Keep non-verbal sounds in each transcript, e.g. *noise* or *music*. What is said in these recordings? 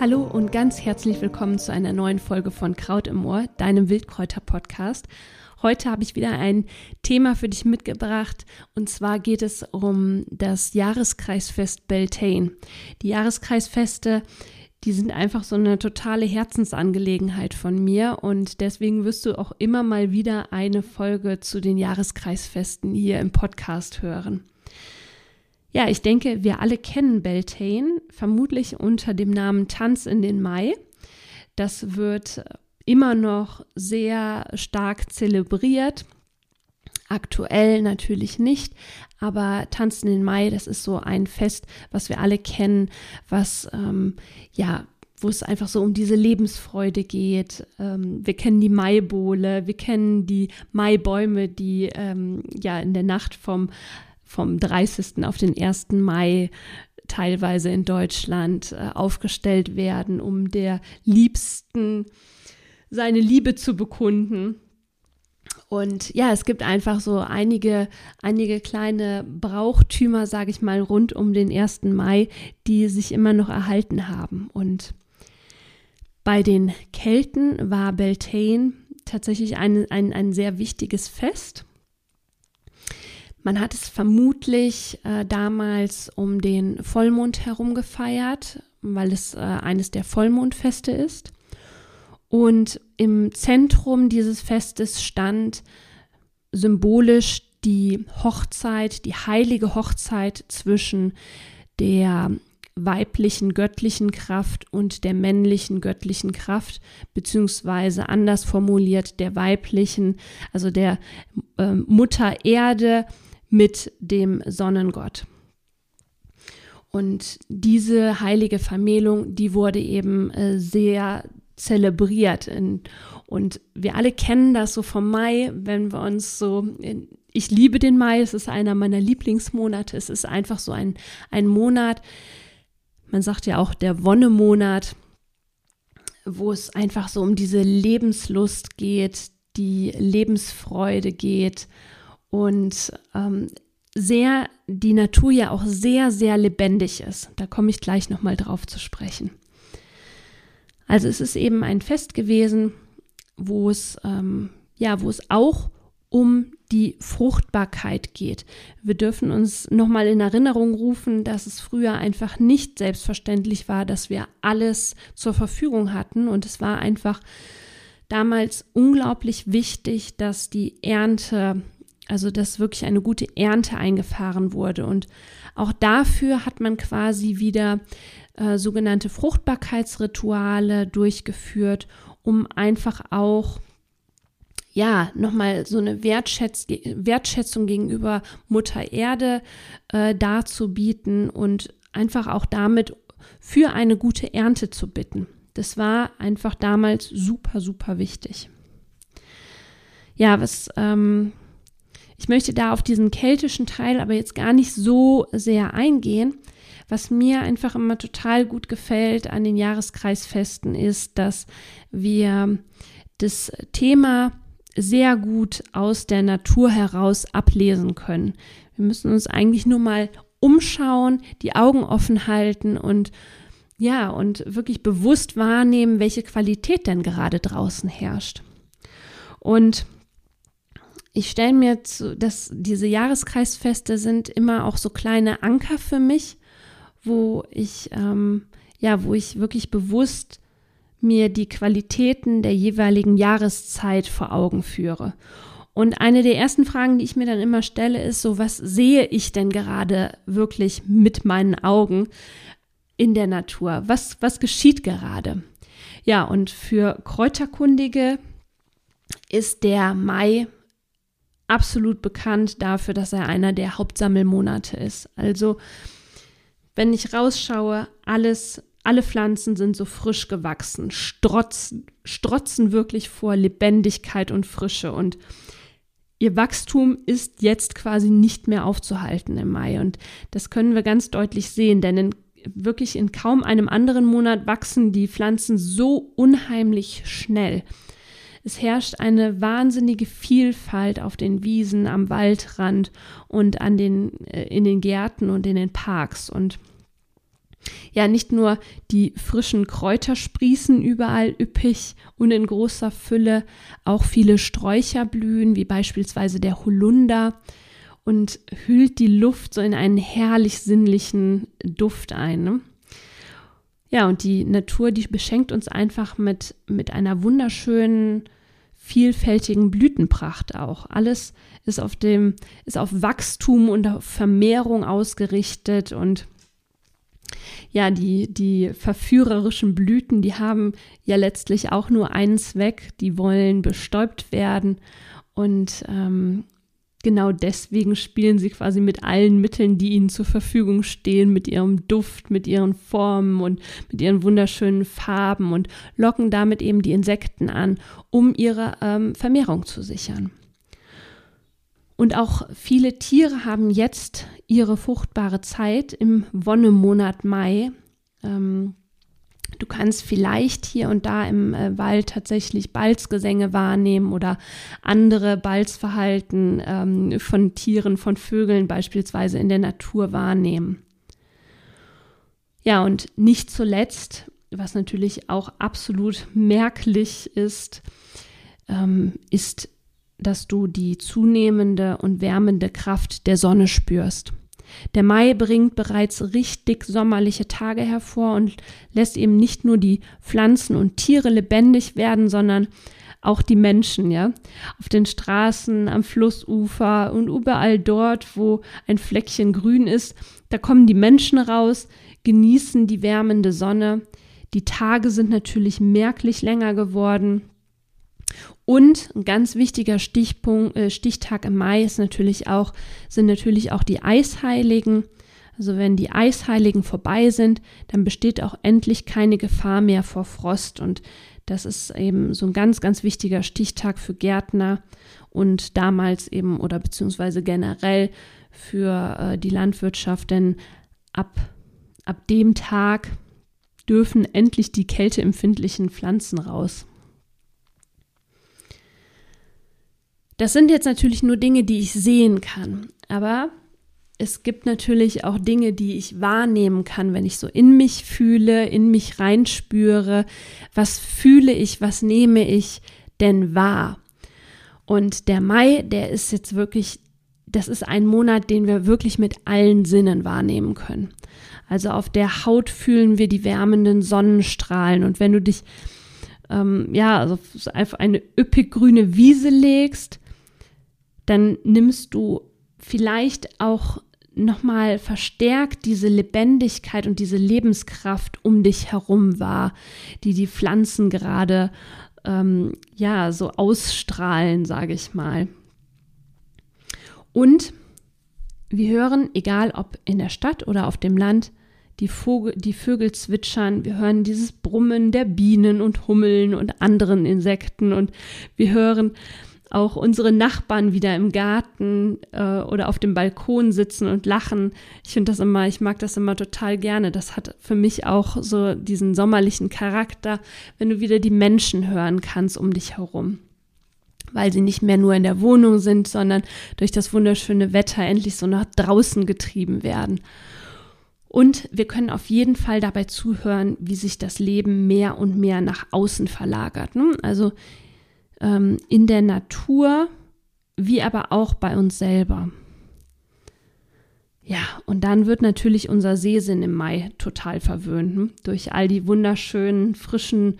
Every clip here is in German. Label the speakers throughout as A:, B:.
A: Hallo und ganz herzlich willkommen zu einer neuen Folge von Kraut im Ohr, deinem Wildkräuter-Podcast. Heute habe ich wieder ein Thema für dich mitgebracht und zwar geht es um das Jahreskreisfest Beltane. Die Jahreskreisfeste, die sind einfach so eine totale Herzensangelegenheit von mir und deswegen wirst du auch immer mal wieder eine Folge zu den Jahreskreisfesten hier im Podcast hören. Ja, ich denke, wir alle kennen Beltane, vermutlich unter dem Namen Tanz in den Mai. Das wird immer noch sehr stark zelebriert. Aktuell natürlich nicht, aber Tanzen in Mai, das ist so ein Fest, was wir alle kennen, was ähm, ja wo es einfach so um diese Lebensfreude geht. Ähm, wir kennen die Maibowle, wir kennen die Maibäume, die ähm, ja in der Nacht vom, vom 30. auf den 1. Mai teilweise in Deutschland äh, aufgestellt werden, um der liebsten seine Liebe zu bekunden. Und ja, es gibt einfach so einige, einige kleine Brauchtümer, sage ich mal, rund um den 1. Mai, die sich immer noch erhalten haben. Und bei den Kelten war Beltane tatsächlich ein, ein, ein sehr wichtiges Fest. Man hat es vermutlich äh, damals um den Vollmond herum gefeiert, weil es äh, eines der Vollmondfeste ist. Und im Zentrum dieses Festes stand symbolisch die Hochzeit, die heilige Hochzeit zwischen der weiblichen göttlichen Kraft und der männlichen göttlichen Kraft, beziehungsweise anders formuliert der weiblichen, also der äh, Mutter Erde mit dem Sonnengott. Und diese heilige Vermählung, die wurde eben äh, sehr zelebriert. Und wir alle kennen das so vom Mai, wenn wir uns so, ich liebe den Mai, es ist einer meiner Lieblingsmonate, es ist einfach so ein, ein Monat, man sagt ja auch der Wonnemonat, wo es einfach so um diese Lebenslust geht, die Lebensfreude geht und ähm, sehr, die Natur ja auch sehr, sehr lebendig ist. Da komme ich gleich nochmal drauf zu sprechen. Also es ist eben ein Fest gewesen, wo es, ähm, ja, wo es auch um die Fruchtbarkeit geht. Wir dürfen uns nochmal in Erinnerung rufen, dass es früher einfach nicht selbstverständlich war, dass wir alles zur Verfügung hatten und es war einfach damals unglaublich wichtig, dass die Ernte, also dass wirklich eine gute Ernte eingefahren wurde und auch dafür hat man quasi wieder äh, sogenannte Fruchtbarkeitsrituale durchgeführt, um einfach auch ja, nochmal so eine Wertschätz Wertschätzung gegenüber Mutter Erde äh, darzubieten und einfach auch damit für eine gute Ernte zu bitten. Das war einfach damals super, super wichtig. Ja, was, ähm, ich möchte da auf diesen keltischen Teil aber jetzt gar nicht so sehr eingehen, was mir einfach immer total gut gefällt an den Jahreskreisfesten ist, dass wir das Thema sehr gut aus der Natur heraus ablesen können. Wir müssen uns eigentlich nur mal umschauen, die Augen offen halten und ja, und wirklich bewusst wahrnehmen, welche Qualität denn gerade draußen herrscht. Und ich stelle mir zu, dass diese Jahreskreisfeste sind immer auch so kleine Anker für mich, wo ich, ähm, ja, wo ich wirklich bewusst mir die Qualitäten der jeweiligen Jahreszeit vor Augen führe. Und eine der ersten Fragen, die ich mir dann immer stelle, ist so, was sehe ich denn gerade wirklich mit meinen Augen in der Natur? Was, was geschieht gerade? Ja, und für Kräuterkundige ist der Mai absolut bekannt dafür, dass er einer der Hauptsammelmonate ist. Also wenn ich rausschaue, alles alle Pflanzen sind so frisch gewachsen, strotzen, strotzen wirklich vor Lebendigkeit und Frische und ihr Wachstum ist jetzt quasi nicht mehr aufzuhalten im Mai. Und das können wir ganz deutlich sehen, denn in, wirklich in kaum einem anderen Monat wachsen die Pflanzen so unheimlich schnell. Es herrscht eine wahnsinnige Vielfalt auf den Wiesen, am Waldrand und an den, äh, in den Gärten und in den Parks. Und ja, nicht nur die frischen Kräuter sprießen überall üppig und in großer Fülle, auch viele Sträucher blühen, wie beispielsweise der Holunder, und hüllt die Luft so in einen herrlich sinnlichen Duft ein. Ne? Ja, und die Natur, die beschenkt uns einfach mit, mit einer wunderschönen, vielfältigen Blütenpracht auch. Alles ist auf dem, ist auf Wachstum und auf Vermehrung ausgerichtet und ja, die, die verführerischen Blüten, die haben ja letztlich auch nur einen Zweck, die wollen bestäubt werden und ähm, genau deswegen spielen sie quasi mit allen Mitteln, die ihnen zur Verfügung stehen, mit ihrem Duft, mit ihren Formen und mit ihren wunderschönen Farben und locken damit eben die Insekten an, um ihre ähm, Vermehrung zu sichern. Und auch viele Tiere haben jetzt ihre fruchtbare Zeit im Wonnemonat Mai. Ähm, du kannst vielleicht hier und da im äh, Wald tatsächlich Balzgesänge wahrnehmen oder andere Balzverhalten ähm, von Tieren, von Vögeln beispielsweise in der Natur wahrnehmen. Ja, und nicht zuletzt, was natürlich auch absolut merklich ist, ähm, ist dass du die zunehmende und wärmende Kraft der Sonne spürst. Der Mai bringt bereits richtig sommerliche Tage hervor und lässt eben nicht nur die Pflanzen und Tiere lebendig werden, sondern auch die Menschen, ja. Auf den Straßen, am Flussufer und überall dort, wo ein Fleckchen grün ist, da kommen die Menschen raus, genießen die wärmende Sonne. Die Tage sind natürlich merklich länger geworden. Und ein ganz wichtiger Stichpunkt, äh, Stichtag im Mai ist natürlich auch, sind natürlich auch die Eisheiligen. Also wenn die Eisheiligen vorbei sind, dann besteht auch endlich keine Gefahr mehr vor Frost. Und das ist eben so ein ganz, ganz wichtiger Stichtag für Gärtner und damals eben oder beziehungsweise generell für äh, die Landwirtschaft. Denn ab, ab dem Tag dürfen endlich die kälteempfindlichen Pflanzen raus. Das sind jetzt natürlich nur Dinge, die ich sehen kann, aber es gibt natürlich auch Dinge, die ich wahrnehmen kann, wenn ich so in mich fühle, in mich reinspüre. Was fühle ich, was nehme ich denn wahr? Und der Mai, der ist jetzt wirklich, das ist ein Monat, den wir wirklich mit allen Sinnen wahrnehmen können. Also auf der Haut fühlen wir die wärmenden Sonnenstrahlen. Und wenn du dich, ähm, ja, also auf eine üppig grüne Wiese legst, dann nimmst du vielleicht auch nochmal verstärkt diese Lebendigkeit und diese Lebenskraft um dich herum wahr, die die Pflanzen gerade ähm, ja so ausstrahlen, sage ich mal. Und wir hören, egal ob in der Stadt oder auf dem Land, die, Vogel, die Vögel zwitschern, wir hören dieses Brummen der Bienen und Hummeln und anderen Insekten und wir hören auch unsere Nachbarn wieder im Garten äh, oder auf dem Balkon sitzen und lachen. Ich finde das immer, ich mag das immer total gerne. Das hat für mich auch so diesen sommerlichen Charakter, wenn du wieder die Menschen hören kannst um dich herum. Weil sie nicht mehr nur in der Wohnung sind, sondern durch das wunderschöne Wetter endlich so nach draußen getrieben werden. Und wir können auf jeden Fall dabei zuhören, wie sich das Leben mehr und mehr nach außen verlagert. Ne? Also ähm, in der Natur, wie aber auch bei uns selber. Ja, und dann wird natürlich unser Sehsinn im Mai total verwöhnt hm? durch all die wunderschönen, frischen,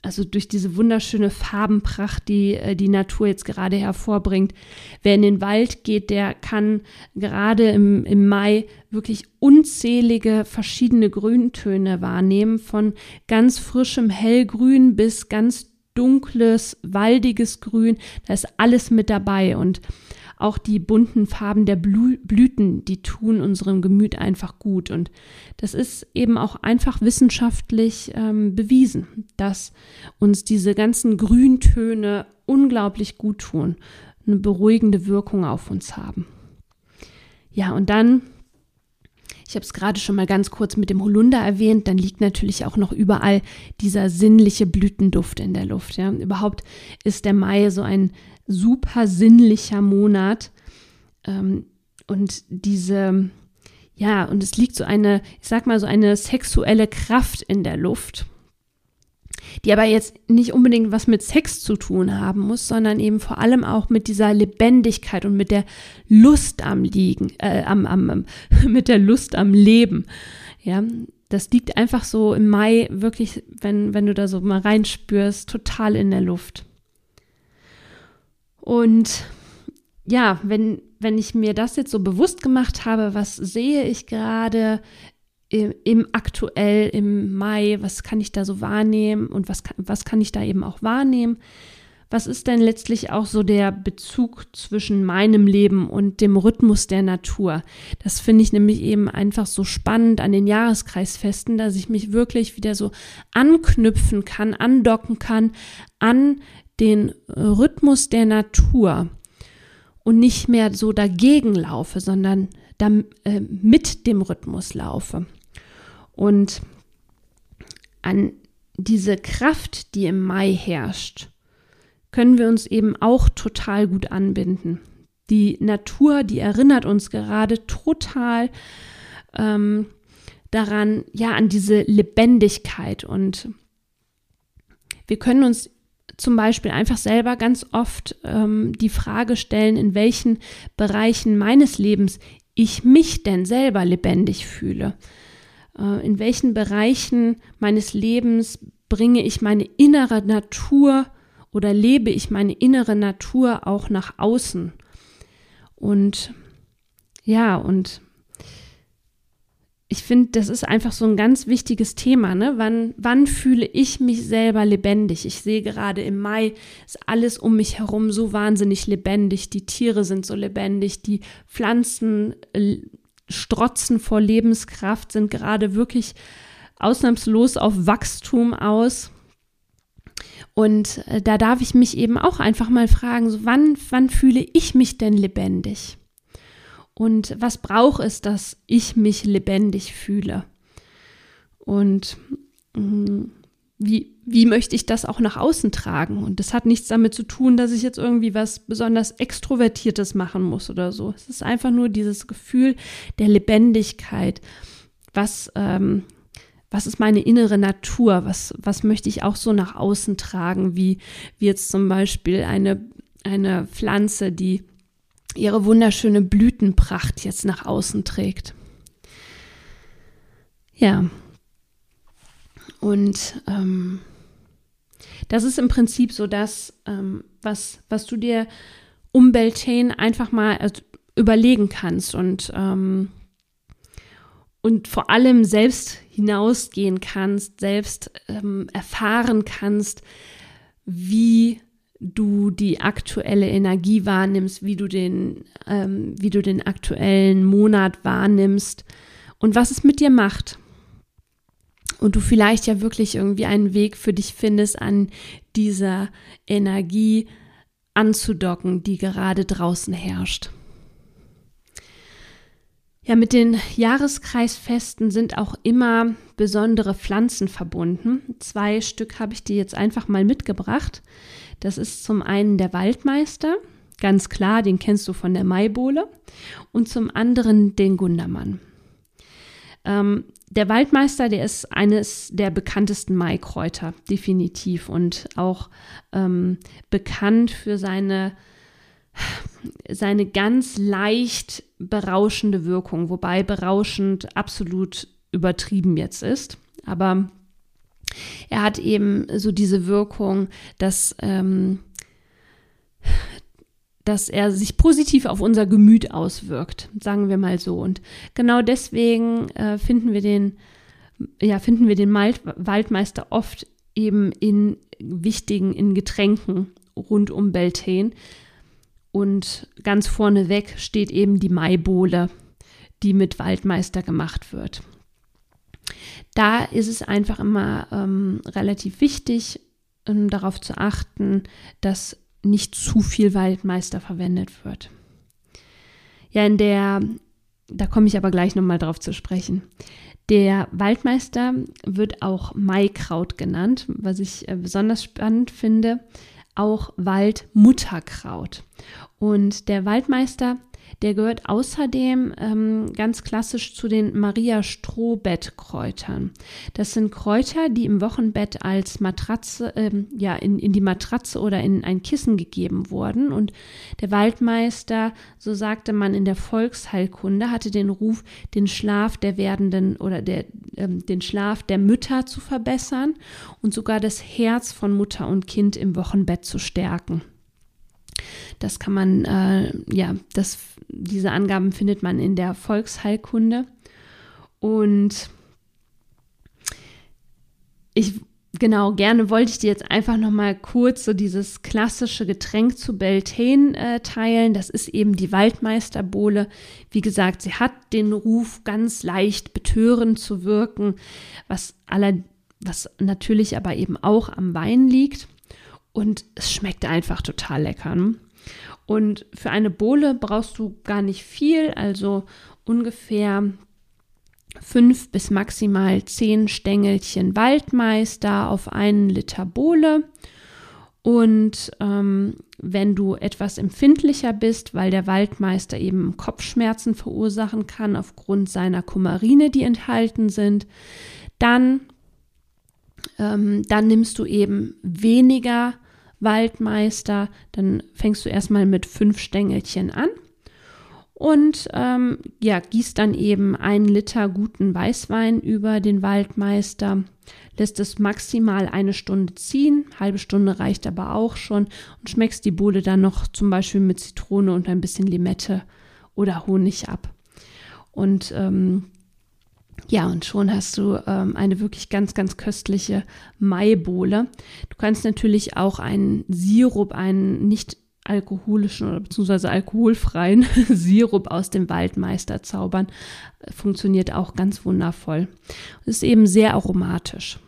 A: also durch diese wunderschöne Farbenpracht, die äh, die Natur jetzt gerade hervorbringt. Wer in den Wald geht, der kann gerade im, im Mai wirklich unzählige verschiedene Grüntöne wahrnehmen, von ganz frischem Hellgrün bis ganz dunkles, waldiges Grün, da ist alles mit dabei und auch die bunten Farben der Blüten, die tun unserem Gemüt einfach gut. Und das ist eben auch einfach wissenschaftlich ähm, bewiesen, dass uns diese ganzen Grüntöne unglaublich gut tun, eine beruhigende Wirkung auf uns haben. Ja, und dann ich habe es gerade schon mal ganz kurz mit dem Holunder erwähnt, dann liegt natürlich auch noch überall dieser sinnliche Blütenduft in der Luft. Ja. Überhaupt ist der Mai so ein super sinnlicher Monat. Ähm, und diese, ja, und es liegt so eine, ich sag mal, so eine sexuelle Kraft in der Luft die aber jetzt nicht unbedingt was mit Sex zu tun haben muss, sondern eben vor allem auch mit dieser Lebendigkeit und mit der Lust am Liegen, äh, am, am, *laughs* mit der Lust am Leben. Ja, das liegt einfach so im Mai wirklich, wenn, wenn du da so mal reinspürst, total in der Luft. Und ja, wenn, wenn ich mir das jetzt so bewusst gemacht habe, was sehe ich gerade, im, im aktuell im Mai, was kann ich da so wahrnehmen und was, was kann ich da eben auch wahrnehmen? Was ist denn letztlich auch so der Bezug zwischen meinem Leben und dem Rhythmus der Natur? Das finde ich nämlich eben einfach so spannend an den Jahreskreisfesten, dass ich mich wirklich wieder so anknüpfen kann, andocken kann an den Rhythmus der Natur und nicht mehr so dagegen laufe, sondern dann, äh, mit dem Rhythmus laufe. Und an diese Kraft, die im Mai herrscht, können wir uns eben auch total gut anbinden. Die Natur, die erinnert uns gerade total ähm, daran, ja, an diese Lebendigkeit. Und wir können uns zum Beispiel einfach selber ganz oft ähm, die Frage stellen, in welchen Bereichen meines Lebens ich mich denn selber lebendig fühle. Äh, in welchen Bereichen meines Lebens bringe ich meine innere Natur oder lebe ich meine innere Natur auch nach außen. Und ja, und ich finde, das ist einfach so ein ganz wichtiges Thema. Ne? Wann, wann fühle ich mich selber lebendig? Ich sehe gerade im Mai ist alles um mich herum so wahnsinnig lebendig. Die Tiere sind so lebendig, die Pflanzen äh, strotzen vor Lebenskraft, sind gerade wirklich ausnahmslos auf Wachstum aus. Und äh, da darf ich mich eben auch einfach mal fragen, so wann, wann fühle ich mich denn lebendig? Und was braucht es, dass ich mich lebendig fühle? Und mh, mm, wie, wie möchte ich das auch nach außen tragen? Und das hat nichts damit zu tun, dass ich jetzt irgendwie was besonders Extrovertiertes machen muss oder so. Es ist einfach nur dieses Gefühl der Lebendigkeit. Was, ähm, was ist meine innere Natur? Was, was möchte ich auch so nach außen tragen? Wie, wie jetzt zum Beispiel eine, eine Pflanze, die ihre wunderschöne Blütenpracht jetzt nach außen trägt. Ja, und ähm, das ist im Prinzip so das, ähm, was, was du dir um Beltane einfach mal also überlegen kannst und, ähm, und vor allem selbst hinausgehen kannst, selbst ähm, erfahren kannst, wie du die aktuelle Energie wahrnimmst, wie du den, ähm, wie du den aktuellen Monat wahrnimmst und was es mit dir macht und du vielleicht ja wirklich irgendwie einen Weg für dich findest, an dieser Energie anzudocken, die gerade draußen herrscht. Ja, mit den Jahreskreisfesten sind auch immer besondere Pflanzen verbunden. Zwei Stück habe ich dir jetzt einfach mal mitgebracht. Das ist zum einen der Waldmeister, ganz klar, den kennst du von der Maibohle, und zum anderen den Gundermann. Ähm, der Waldmeister, der ist eines der bekanntesten Maikräuter, definitiv. Und auch ähm, bekannt für seine, seine ganz leicht berauschende Wirkung, wobei berauschend absolut übertrieben jetzt ist. Aber er hat eben so diese Wirkung, dass ähm, dass er sich positiv auf unser Gemüt auswirkt, sagen wir mal so. Und genau deswegen äh, finden wir den, ja, finden wir den Malt Waldmeister oft eben in wichtigen, in Getränken rund um Beltane. Und ganz vorneweg steht eben die Maibohle, die mit Waldmeister gemacht wird. Da ist es einfach immer ähm, relativ wichtig, ähm, darauf zu achten, dass nicht zu viel Waldmeister verwendet wird. Ja, in der, da komme ich aber gleich nochmal drauf zu sprechen. Der Waldmeister wird auch Maikraut genannt, was ich äh, besonders spannend finde, auch Waldmutterkraut. Und der Waldmeister der gehört außerdem ähm, ganz klassisch zu den Maria-Strohbettkräutern. Das sind Kräuter, die im Wochenbett als Matratze, ähm, ja, in, in die Matratze oder in ein Kissen gegeben wurden. Und der Waldmeister, so sagte man in der Volksheilkunde, hatte den Ruf, den Schlaf der werdenden oder der, ähm, den Schlaf der Mütter zu verbessern und sogar das Herz von Mutter und Kind im Wochenbett zu stärken. Das kann man, äh, ja, das, diese Angaben findet man in der Volksheilkunde. Und ich, genau, gerne wollte ich dir jetzt einfach noch mal kurz so dieses klassische Getränk zu Beltane äh, teilen. Das ist eben die Waldmeisterbohle. Wie gesagt, sie hat den Ruf, ganz leicht betörend zu wirken, was aller, was natürlich aber eben auch am Wein liegt. Und es schmeckt einfach total lecker. Ne? Und für eine Bohle brauchst du gar nicht viel, also ungefähr fünf bis maximal zehn Stängelchen Waldmeister auf einen Liter Bohle. Und ähm, wenn du etwas empfindlicher bist, weil der Waldmeister eben Kopfschmerzen verursachen kann aufgrund seiner Kumarine, die enthalten sind, dann, ähm, dann nimmst du eben weniger Waldmeister, dann fängst du erstmal mit fünf Stängelchen an und ähm, ja, gießt dann eben einen Liter guten Weißwein über den Waldmeister, lässt es maximal eine Stunde ziehen, halbe Stunde reicht aber auch schon und schmeckst die Bude dann noch zum Beispiel mit Zitrone und ein bisschen Limette oder Honig ab. Und ähm, ja, und schon hast du ähm, eine wirklich ganz, ganz köstliche Maibohle. Du kannst natürlich auch einen Sirup, einen nicht alkoholischen oder beziehungsweise alkoholfreien *laughs* Sirup aus dem Waldmeister zaubern. Funktioniert auch ganz wundervoll. Ist eben sehr aromatisch.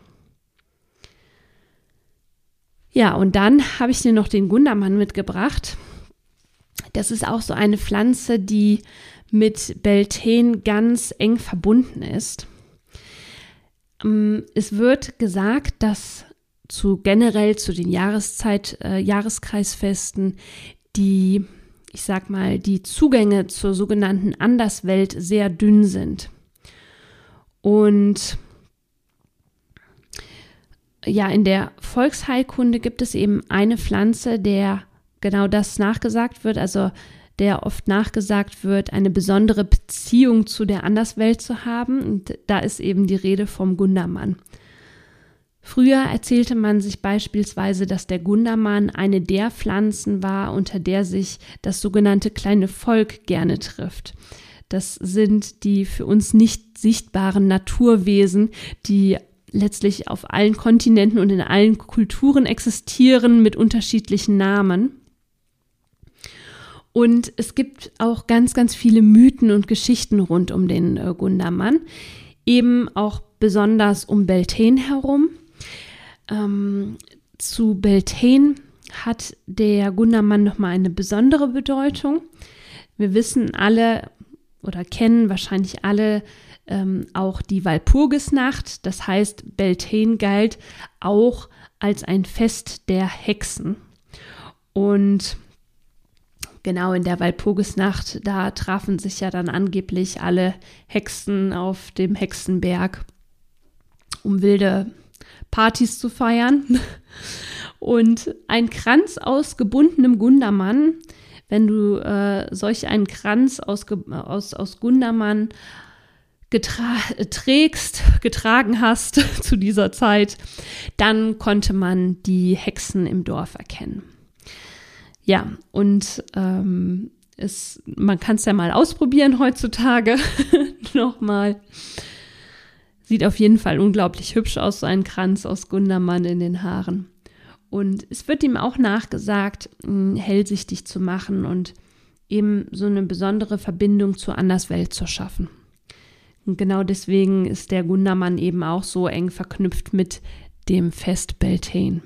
A: Ja, und dann habe ich dir noch den Gundermann mitgebracht. Das ist auch so eine Pflanze, die mit Beltane ganz eng verbunden ist. Ähm, es wird gesagt, dass zu generell zu den Jahreszeit, äh, Jahreskreisfesten die, ich sag mal, die Zugänge zur sogenannten Anderswelt sehr dünn sind. Und ja, in der Volksheilkunde gibt es eben eine Pflanze, der genau das nachgesagt wird. Also der oft nachgesagt wird, eine besondere Beziehung zu der Anderswelt zu haben. Und da ist eben die Rede vom Gundermann. Früher erzählte man sich beispielsweise, dass der Gundermann eine der Pflanzen war, unter der sich das sogenannte kleine Volk gerne trifft. Das sind die für uns nicht sichtbaren Naturwesen, die letztlich auf allen Kontinenten und in allen Kulturen existieren mit unterschiedlichen Namen. Und es gibt auch ganz, ganz viele Mythen und Geschichten rund um den äh, Gundermann, eben auch besonders um Beltane herum. Ähm, zu Beltane hat der Gundermann nochmal eine besondere Bedeutung. Wir wissen alle oder kennen wahrscheinlich alle ähm, auch die Walpurgisnacht. Das heißt, Beltane galt auch als ein Fest der Hexen. Und genau in der Walpurgisnacht, da trafen sich ja dann angeblich alle Hexen auf dem Hexenberg, um wilde Partys zu feiern. *laughs* Und ein Kranz aus gebundenem Gundermann, wenn du äh, solch einen Kranz aus, aus, aus Gundermann getra trägst, getragen hast *laughs* zu dieser Zeit, dann konnte man die Hexen im Dorf erkennen. Ja, und ähm, es, man kann es ja mal ausprobieren heutzutage *laughs* nochmal. Sieht auf jeden Fall unglaublich hübsch aus, so ein Kranz aus Gundermann in den Haaren. Und es wird ihm auch nachgesagt, hellsichtig zu machen und eben so eine besondere Verbindung zur Anderswelt zu schaffen. Und genau deswegen ist der Gundermann eben auch so eng verknüpft mit dem Fest Beltane.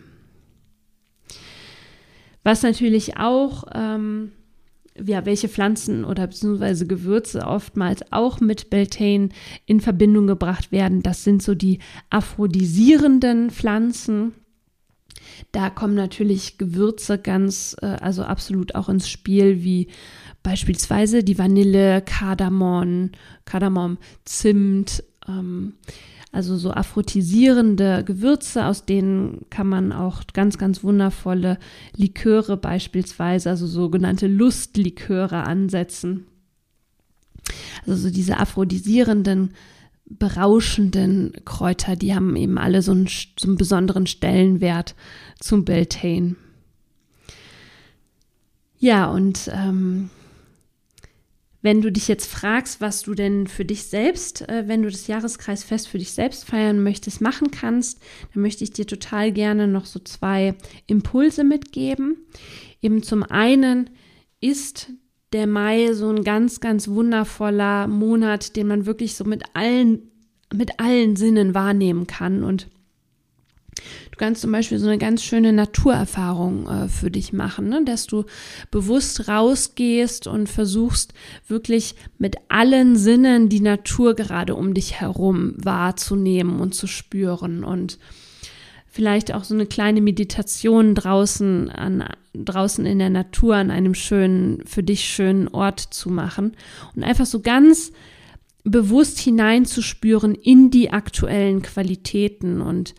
A: Was natürlich auch, ähm, ja, welche Pflanzen oder beziehungsweise Gewürze oftmals auch mit Beltane in Verbindung gebracht werden, das sind so die aphrodisierenden Pflanzen. Da kommen natürlich Gewürze ganz, äh, also absolut auch ins Spiel, wie beispielsweise die Vanille, Kardamom, Kardamom, Zimt, ähm, also so aphrodisierende Gewürze, aus denen kann man auch ganz, ganz wundervolle Liköre beispielsweise, also sogenannte Lustliköre ansetzen. Also so diese aphrodisierenden berauschenden Kräuter, die haben eben alle so einen, so einen besonderen Stellenwert zum Beltane. Ja, und ähm, wenn du dich jetzt fragst, was du denn für dich selbst, äh, wenn du das Jahreskreisfest für dich selbst feiern möchtest, machen kannst, dann möchte ich dir total gerne noch so zwei Impulse mitgeben. Eben zum einen ist der Mai so ein ganz, ganz wundervoller Monat, den man wirklich so mit allen, mit allen Sinnen wahrnehmen kann. Und du kannst zum Beispiel so eine ganz schöne Naturerfahrung äh, für dich machen, ne? dass du bewusst rausgehst und versuchst wirklich mit allen Sinnen die Natur gerade um dich herum wahrzunehmen und zu spüren und vielleicht auch so eine kleine Meditation draußen an draußen in der Natur an einem schönen für dich schönen Ort zu machen und einfach so ganz bewusst hineinzuspüren in die aktuellen Qualitäten und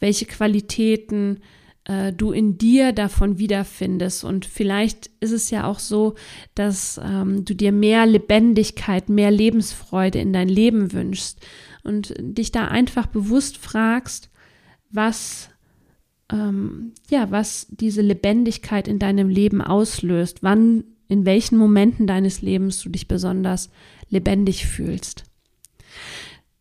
A: welche Qualitäten äh, du in dir davon wiederfindest. Und vielleicht ist es ja auch so, dass ähm, du dir mehr Lebendigkeit, mehr Lebensfreude in dein Leben wünschst und dich da einfach bewusst fragst, was ähm, ja, was diese Lebendigkeit in deinem Leben auslöst, wann, in welchen Momenten deines Lebens du dich besonders lebendig fühlst.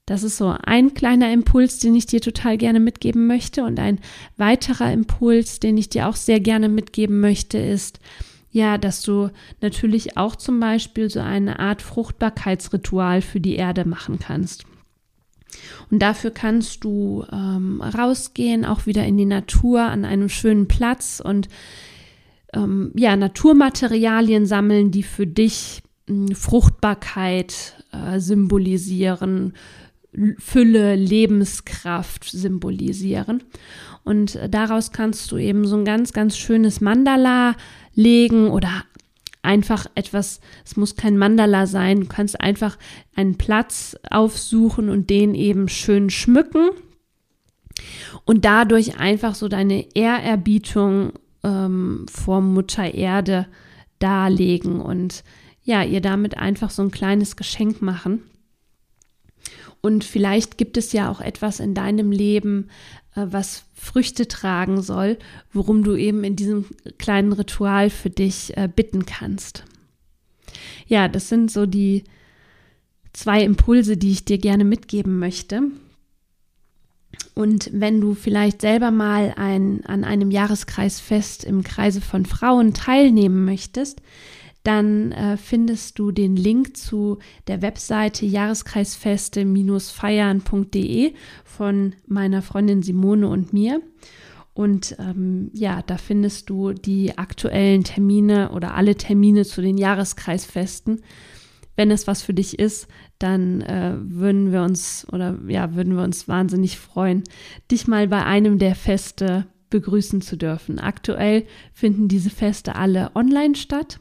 A: Das ist so ein kleiner Impuls, den ich dir total gerne mitgeben möchte. Und ein weiterer Impuls, den ich dir auch sehr gerne mitgeben möchte, ist, ja, dass du natürlich auch zum Beispiel so eine Art Fruchtbarkeitsritual für die Erde machen kannst. Und dafür kannst du ähm, rausgehen, auch wieder in die Natur an einem schönen Platz und ähm, ja, Naturmaterialien sammeln, die für dich äh, Fruchtbarkeit äh, symbolisieren, Fülle, Lebenskraft symbolisieren. Und daraus kannst du eben so ein ganz, ganz schönes Mandala legen oder einfach etwas, es muss kein Mandala sein, du kannst einfach einen Platz aufsuchen und den eben schön schmücken und dadurch einfach so deine Ehrerbietung ähm, vor Mutter Erde darlegen und ja, ihr damit einfach so ein kleines Geschenk machen. Und vielleicht gibt es ja auch etwas in deinem Leben, äh, was Früchte tragen soll, worum du eben in diesem kleinen Ritual für dich äh, bitten kannst. Ja, das sind so die zwei Impulse, die ich dir gerne mitgeben möchte. Und wenn du vielleicht selber mal ein, an einem Jahreskreisfest im Kreise von Frauen teilnehmen möchtest, dann äh, findest du den Link zu der Webseite jahreskreisfeste-feiern.de von meiner Freundin Simone und mir. Und ähm, ja, da findest du die aktuellen Termine oder alle Termine zu den Jahreskreisfesten. Wenn es was für dich ist, dann äh, würden wir uns oder ja, würden wir uns wahnsinnig freuen, dich mal bei einem der Feste begrüßen zu dürfen. Aktuell finden diese Feste alle online statt.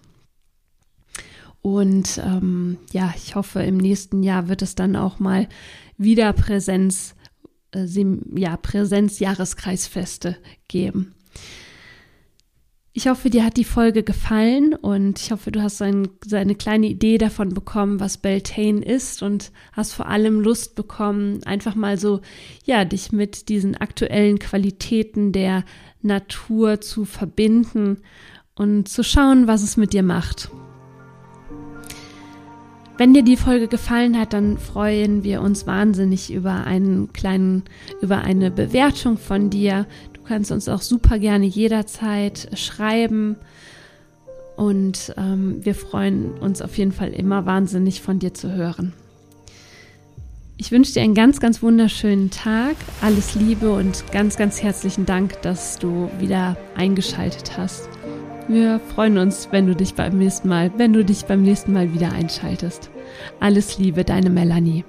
A: Und ähm, ja, ich hoffe, im nächsten Jahr wird es dann auch mal wieder Präsenz, äh, ja, Präsenz-Jahreskreisfeste geben. Ich hoffe, dir hat die Folge gefallen und ich hoffe, du hast ein, eine kleine Idee davon bekommen, was Beltane ist und hast vor allem Lust bekommen, einfach mal so, ja, dich mit diesen aktuellen Qualitäten der Natur zu verbinden und zu schauen, was es mit dir macht. Wenn dir die Folge gefallen hat, dann freuen wir uns wahnsinnig über einen kleinen, über eine Bewertung von dir. Du kannst uns auch super gerne jederzeit schreiben. Und ähm, wir freuen uns auf jeden Fall immer wahnsinnig von dir zu hören. Ich wünsche dir einen ganz, ganz wunderschönen Tag. Alles Liebe und ganz, ganz herzlichen Dank, dass du wieder eingeschaltet hast. Wir freuen uns, wenn du dich beim nächsten Mal, wenn du dich beim nächsten Mal wieder einschaltest. Alles Liebe, deine Melanie.